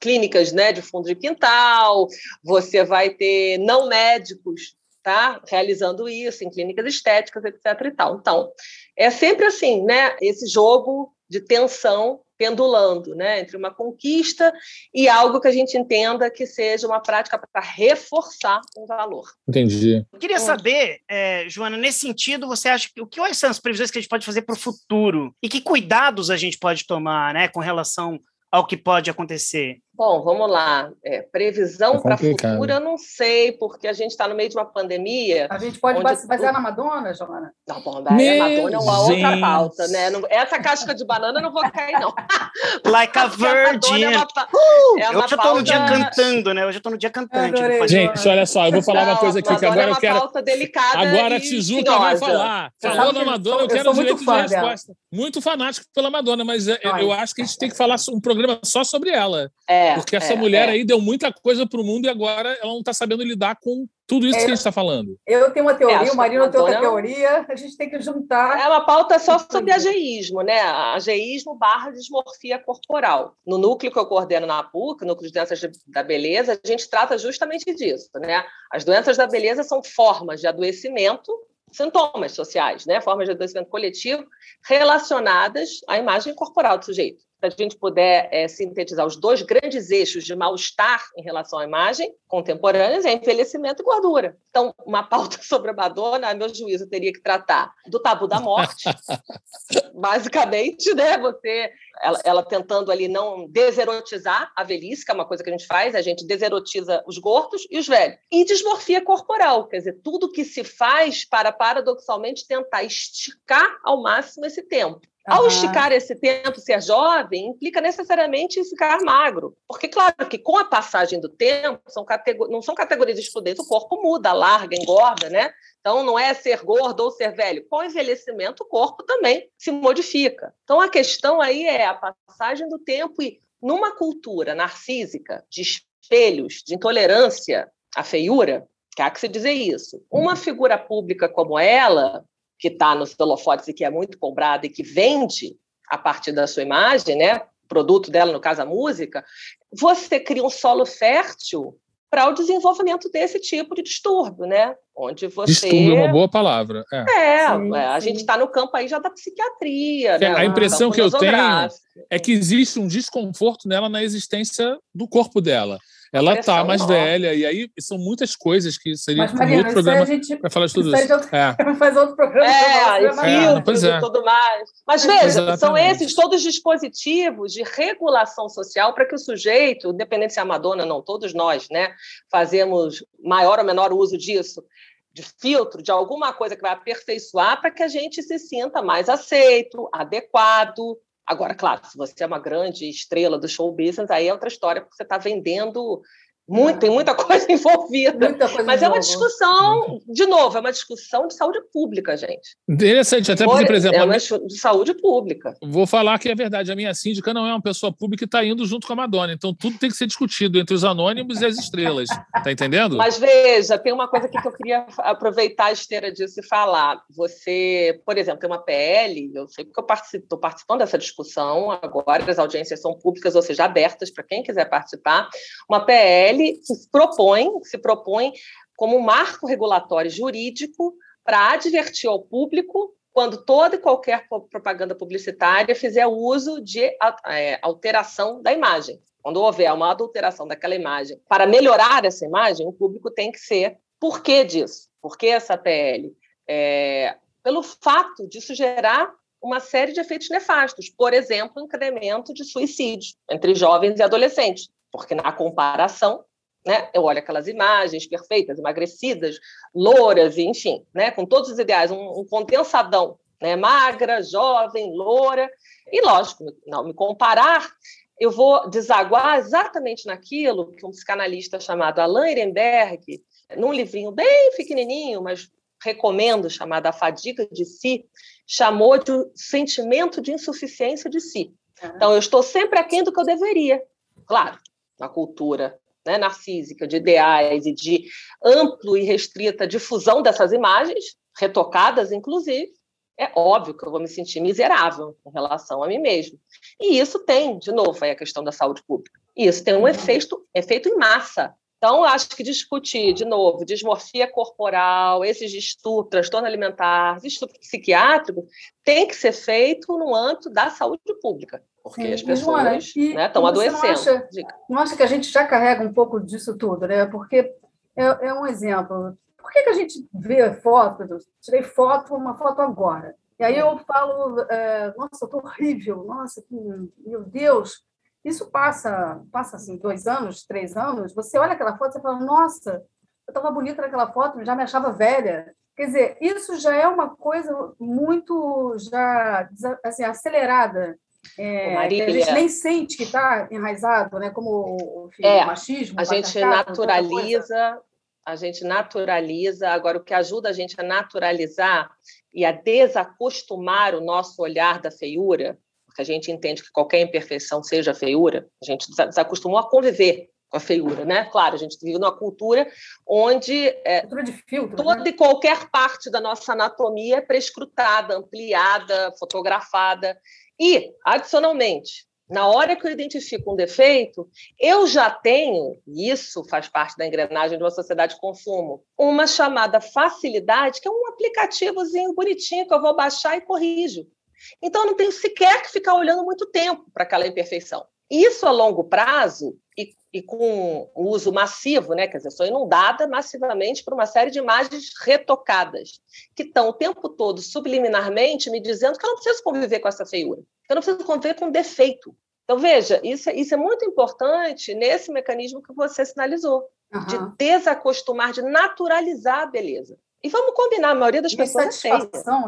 clínicas né, de fundo de quintal, você vai ter não médicos tá, realizando isso em clínicas estéticas, etc. E tal. Então, é sempre assim, né? Esse jogo de tensão pendulando né, entre uma conquista e algo que a gente entenda que seja uma prática para reforçar um valor. Entendi. Eu queria saber, é, Joana, nesse sentido, você acha que o que são as previsões que a gente pode fazer para o futuro e que cuidados a gente pode tomar né, com relação ao que pode acontecer? Bom, vamos lá. É, previsão é para futuro, eu não sei, porque a gente está no meio de uma pandemia. A gente pode basear na Madonna, Joana? Não, bom, daí a Madonna é uma outra pauta, né? essa casca de banana eu não vou cair, não. like a virgin. É uma, uh, é uma Hoje eu estou no dia cantando, né? Hoje eu estou no dia cantando. Gente, olha só, eu vou falar uma coisa aqui não, que agora é eu quero. Pauta delicada agora a Tijuca vai falar. Falou da Madonna, eu, quero direito de resposta. Muito fanático pela Madonna, mas é, eu acho que a gente tem que falar um programa só sobre ela. É, porque essa mulher mulher é. aí deu muita coisa para o mundo e agora ela não está sabendo lidar com tudo isso é, que a gente está falando. Eu tenho uma teoria, é, o Marino tem outra teoria, a gente tem que juntar. É uma pauta só sobre ageísmo, né? Ageísmo barra dismorfia corporal. No núcleo que eu coordeno na PUC, núcleo de doenças da beleza, a gente trata justamente disso, né? As doenças da beleza são formas de adoecimento sintomas sociais, né? formas de adoecimento coletivo relacionadas à imagem corporal do sujeito se a gente puder é, sintetizar os dois grandes eixos de mal-estar em relação à imagem contemporânea, é envelhecimento e gordura. Então, uma pauta sobre a Madonna, a meu juízo, teria que tratar do tabu da morte, basicamente, né? Você, ela, ela, tentando ali não deserotizar a velhice, que é uma coisa que a gente faz, a gente deserotiza os gordos e os velhos. E dismorfia corporal, quer dizer, tudo que se faz para, paradoxalmente, tentar esticar ao máximo esse tempo. Ao esticar esse tempo, ser jovem, implica necessariamente ficar magro. Porque, claro, que com a passagem do tempo, são não são categorias excludentes, o corpo muda, larga, engorda, né? Então, não é ser gordo ou ser velho. Com o envelhecimento, o corpo também se modifica. Então, a questão aí é a passagem do tempo e, numa cultura narcísica, de espelhos, de intolerância à feiura, que há que se dizer isso. Uma uhum. figura pública como ela, que está nos holofotes e que é muito cobrada e que vende a partir da sua imagem, né? produto dela, no caso a música, você cria um solo fértil para o desenvolvimento desse tipo de distúrbio, né? Onde você. Distúrbio é uma boa palavra. É, é sim, a sim. gente está no campo aí já da psiquiatria. É, né? A impressão que eu tenho é que existe um desconforto nela na existência do corpo dela. Ela tá mais velha, e aí são muitas coisas que seria um outro programa gente... para falar de tudo isso. Outro... É. Faz outro programa. É, e é, é. tudo mais. Mas veja, Exatamente. são esses todos dispositivos de regulação social para que o sujeito, independente se é a Madonna ou não, todos nós, né, fazemos maior ou menor uso disso, de filtro, de alguma coisa que vai aperfeiçoar para que a gente se sinta mais aceito, adequado. Agora, claro, se você é uma grande estrela do show business, aí é outra história, porque você está vendendo muito, tem muita coisa envolvida. Muita coisa mas é uma discussão, de novo, é uma discussão de saúde pública, gente. Interessante, até porque, por exemplo. É uma de saúde pública. Vou falar que é verdade. A minha síndica não é uma pessoa pública e está indo junto com a Madonna. Então tudo tem que ser discutido entre os anônimos e as estrelas. Tá entendendo? Mas veja, tem uma coisa aqui que eu queria aproveitar a esteira disso e falar. Você, por exemplo, tem uma PL, eu sei porque eu estou participando dessa discussão agora, as audiências são públicas, ou seja, abertas para quem quiser participar. Uma PL PL se propõe, se propõe como um marco regulatório jurídico para advertir ao público quando toda e qualquer propaganda publicitária fizer uso de é, alteração da imagem. Quando houver uma adulteração daquela imagem, para melhorar essa imagem, o público tem que ser. Por que disso? Por que essa PL? É, pelo fato disso gerar uma série de efeitos nefastos, por exemplo, incremento de suicídio entre jovens e adolescentes porque na comparação, né, eu olho aquelas imagens perfeitas, emagrecidas, louras, enfim, né, com todos os ideais, um, um condensadão, né, magra, jovem, loura, e lógico, não me comparar, eu vou desaguar exatamente naquilo que um psicanalista chamado Alain Ehrenberg, num livrinho bem pequenininho, mas recomendo, chamado A Fadiga de Si, chamou de sentimento de insuficiência de si. Então, eu estou sempre aquém do que eu deveria. Claro, na cultura né, narcísica, de ideais e de amplo e restrita difusão dessas imagens, retocadas inclusive, é óbvio que eu vou me sentir miserável em relação a mim mesmo. E isso tem, de novo, aí a questão da saúde pública. Isso tem um efeito, efeito em massa. Então, acho que discutir, de novo, dismorfia corporal, esses distúrbios, transtorno alimentar, distúrbio psiquiátrico, tem que ser feito no âmbito da saúde pública porque Sim. as pessoas estão né, adoecendo. Não acha, não acha, que a gente já carrega um pouco disso tudo, né? Porque é, é um exemplo. Por que, que a gente vê foto? Tirei foto, uma foto agora. E aí eu falo, é, nossa, estou horrível, nossa, que, meu Deus. Isso passa, passa assim, dois anos, três anos, você olha aquela foto e fala, nossa, eu estava bonita naquela foto, já me achava velha. Quer dizer, isso já é uma coisa muito já assim, acelerada é, a gente nem sente que está enraizado, né? Como o, é, o machismo. A gente naturaliza, a gente naturaliza. Agora, o que ajuda a gente a naturalizar e a desacostumar o nosso olhar da feiura, porque a gente entende que qualquer imperfeição seja feiura, a gente desacostumou a conviver com a feiura, né? Claro, a gente vive numa cultura onde é, cultura filtro, toda né? e qualquer parte da nossa anatomia é prescrutada, ampliada, fotografada. E, adicionalmente, na hora que eu identifico um defeito, eu já tenho, e isso faz parte da engrenagem de uma sociedade de consumo, uma chamada facilidade, que é um aplicativozinho bonitinho que eu vou baixar e corrijo. Então, eu não tenho sequer que ficar olhando muito tempo para aquela imperfeição. Isso a longo prazo, e, e, com o uso massivo, né? quer dizer, sou inundada massivamente por uma série de imagens retocadas, que estão o tempo todo subliminarmente me dizendo que eu não preciso conviver com essa feiura, que eu não preciso conviver com defeito. Então, veja, isso, é, isso é muito importante nesse mecanismo que você sinalizou, uhum. de desacostumar, de naturalizar a beleza. E vamos combinar, a maioria das pessoas é feia.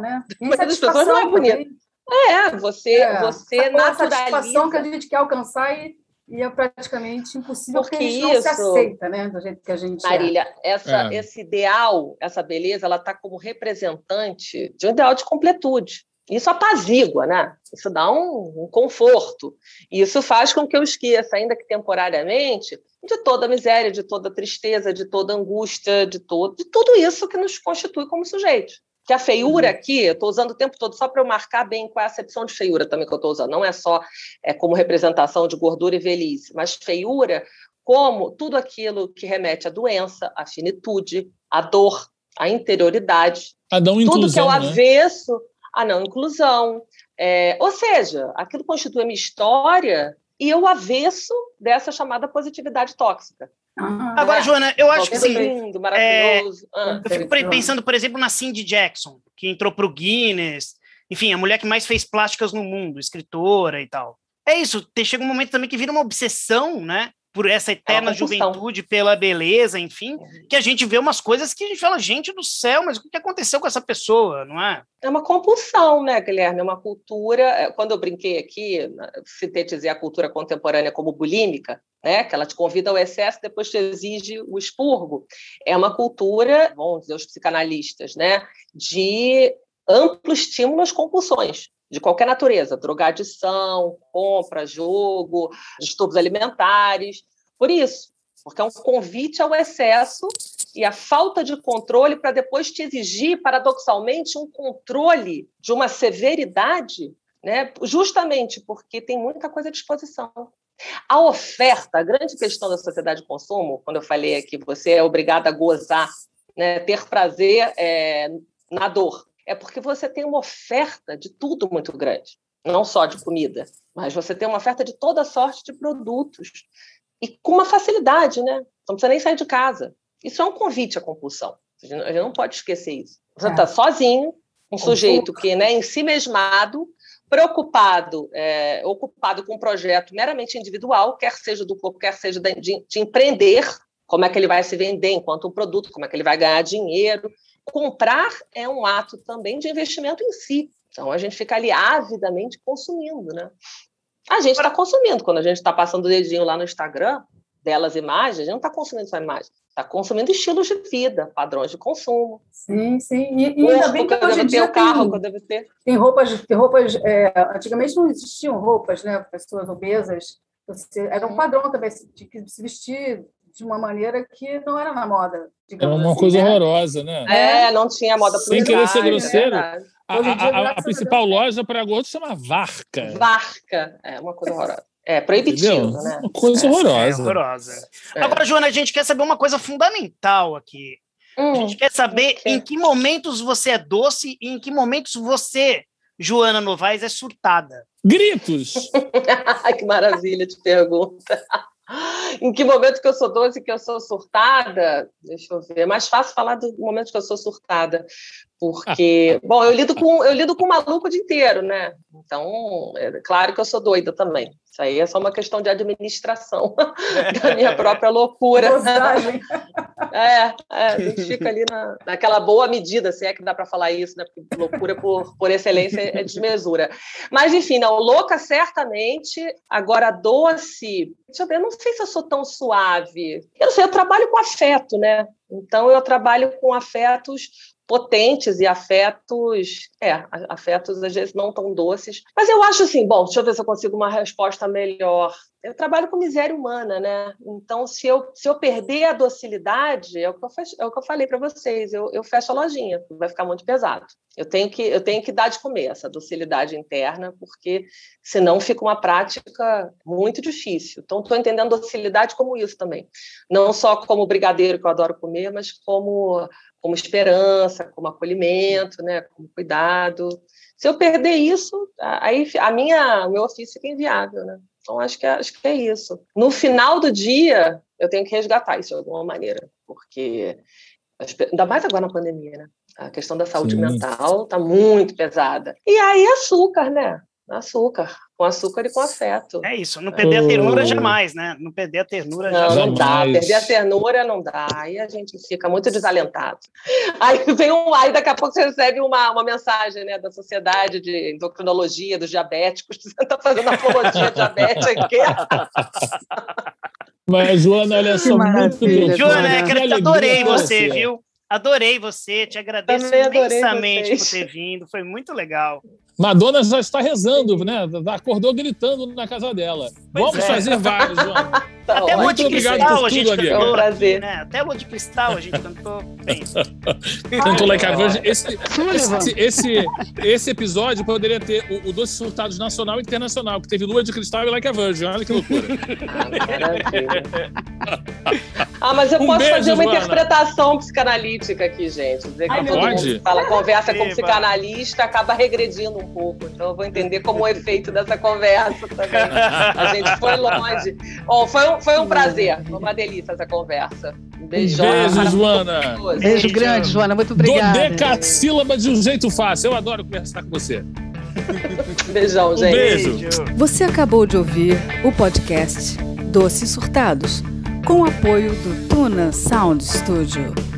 Né? A maioria das pessoas não é bonita. É, você, é. você naturaliza. A satisfação que a gente quer alcançar e e é praticamente impossível porque, porque a gente isso, não se aceita, né, do jeito que a gente é. Marília, é. essa, é. esse ideal, essa beleza, ela está como representante de um ideal de completude. Isso apazigua, né? Isso dá um, um conforto. E isso faz com que eu esqueça, ainda que temporariamente, de toda a miséria, de toda a tristeza, de toda a angústia, de, todo, de tudo isso que nos constitui como sujeitos que a feiura uhum. aqui, eu estou usando o tempo todo só para eu marcar bem qual é a acepção de feiura também que eu estou usando, não é só é, como representação de gordura e velhice, mas feiura como tudo aquilo que remete à doença, à finitude, à dor, à interioridade, a não inclusão, tudo que é o né? avesso, né? a não inclusão. É, ou seja, aquilo constitui a minha história e eu avesso dessa chamada positividade tóxica. Ah, Agora, é. Joana, eu acho que sim. Lindo, maravilhoso. É, ah, eu fico pensando, por exemplo, na Cindy Jackson, que entrou para o Guinness. Enfim, a mulher que mais fez plásticas no mundo, escritora e tal. É isso, chega um momento também que vira uma obsessão, né? Por essa eterna é juventude, pela beleza, enfim, que a gente vê umas coisas que a gente fala, gente do céu, mas o que aconteceu com essa pessoa, não é? É uma compulsão, né, Guilherme? É uma cultura. É, quando eu brinquei aqui, sintetizei a cultura contemporânea como bulímica, né, que ela te convida ao excesso, depois te exige o expurgo. É uma cultura, vamos dizer, os psicanalistas, né, de amplo estímulo às compulsões de qualquer natureza, drogadição, compra, jogo, distúrbios alimentares. Por isso, porque é um convite ao excesso e a falta de controle para depois te exigir, paradoxalmente, um controle de uma severidade, né? justamente porque tem muita coisa à disposição. A oferta, a grande questão da sociedade de consumo, quando eu falei aqui, você é obrigado a gozar, né? ter prazer é, na dor é porque você tem uma oferta de tudo muito grande, não só de comida, mas você tem uma oferta de toda sorte de produtos e com uma facilidade, né? Não precisa nem sair de casa. Isso é um convite à compulsão. A gente não pode esquecer isso. Você está é. sozinho, um sujeito que, né, em si mesmado, preocupado, é, ocupado com um projeto meramente individual, quer seja do corpo, quer seja de, de, empreender, como é que ele vai se vender enquanto um produto, como é que ele vai ganhar dinheiro, comprar é um ato também de investimento em si. Então a gente fica ali avidamente consumindo, né? A gente está consumindo. Quando a gente está passando o dedinho lá no Instagram, delas imagens, a gente não está consumindo só imagem, está consumindo estilos de vida, padrões de consumo. Sim, sim. E, e ainda bem que, hoje em dia o carro tem, que eu devo ter. Tem roupas, tem roupas é, antigamente não existiam roupas, né? Pessoas obesas. Você, era um padrão também de se vestir de uma maneira que não era na moda. Era uma assim, coisa né? horrorosa, né? É, não tinha moda Sem querer ser grosseiro. É a, a, a, principal loja para gosto chama Varca. Varca, é uma coisa horrorosa. É proibitivo, Entendeu? né? Uma coisa horrorosa. É, horrorosa. É. Agora, Joana, a gente quer saber uma coisa fundamental aqui. Hum, a gente quer saber em que momentos você é doce e em que momentos você, Joana Novaes, é surtada. Gritos! que maravilha de pergunta. Em que momento que eu sou doce, que eu sou surtada? Deixa eu ver. É mais fácil falar do momento que eu sou surtada, porque, bom, eu lido com eu lido com o maluco o dia inteiro, né? Então, é claro que eu sou doida também. Isso aí é só uma questão de administração da minha própria loucura. é, é, a gente fica ali na, naquela boa medida, se é que dá para falar isso, né? Porque loucura por, por excelência é desmesura. Mas, enfim, não, louca certamente. Agora, doce, deixa eu ver, eu não sei se eu sou tão suave. Eu sei, eu trabalho com afeto, né? Então, eu trabalho com afetos potentes e afetos, é, afetos às vezes não tão doces. Mas eu acho assim, bom, deixa eu ver se eu consigo uma resposta melhor. Eu trabalho com miséria humana, né? Então, se eu, se eu perder a docilidade, é o que eu, fecho, é o que eu falei para vocês, eu, eu fecho a lojinha, vai ficar muito pesado. Eu tenho, que, eu tenho que dar de comer essa docilidade interna, porque senão fica uma prática muito difícil. Então, estou entendendo docilidade como isso também. Não só como brigadeiro, que eu adoro comer, mas como como esperança, como acolhimento, né, como cuidado. Se eu perder isso, aí a minha, o meu ofício fica inviável, né? Então acho que é, acho que é isso. No final do dia, eu tenho que resgatar isso de alguma maneira, porque ainda mais agora na pandemia, né? A questão da saúde Sim. mental está muito pesada. E aí açúcar, né? Açúcar com açúcar e com afeto. É isso, não perder a ternura jamais, né? Não perder a ternura não, jamais. Não dá, perder a ternura não dá. Aí a gente fica muito desalentado. Aí vem um aí daqui a pouco você recebe uma, uma mensagem né, da sociedade de endocrinologia dos diabéticos, você está fazendo apologia diabetes aqui. Mas, Joana, olha só, muito Joana, é adorei você, viu? Adorei você, te agradeço imensamente por ter vindo, foi muito legal. Madonna já está rezando, né? Acordou gritando na casa dela. Pois Vamos é. fazer vários, João. Tá Até Lua de Cristal a gente cantou. É um prazer. Né? Até Lua de Cristal a gente cantou. cantou Like a Virgin. Esse, esse, esse, esse, episódio poderia ter o, o Doce Surtados Nacional e Internacional, que teve Lua de Cristal e Like a Virgin. Olha que loucura. ah, mas eu um posso beijo, fazer uma Joana. interpretação psicanalítica aqui, gente. Dizer que Ai, todo pode? mundo fala, conversa com psicanalista, acaba regredindo um pouco. Então eu vou entender como o efeito dessa conversa também. A gente foi longe. Bom, foi um, foi um prazer, foi uma delícia essa conversa. Um beijão. Beijo, Joana. Beijo, Beijo grande, Joana. Muito obrigada. Dodecassílaba de um jeito fácil. Eu adoro conversar com você. Beijão, gente. Um beijo. Você acabou de ouvir o podcast Doces Surtados, com apoio do Tuna Sound Studio.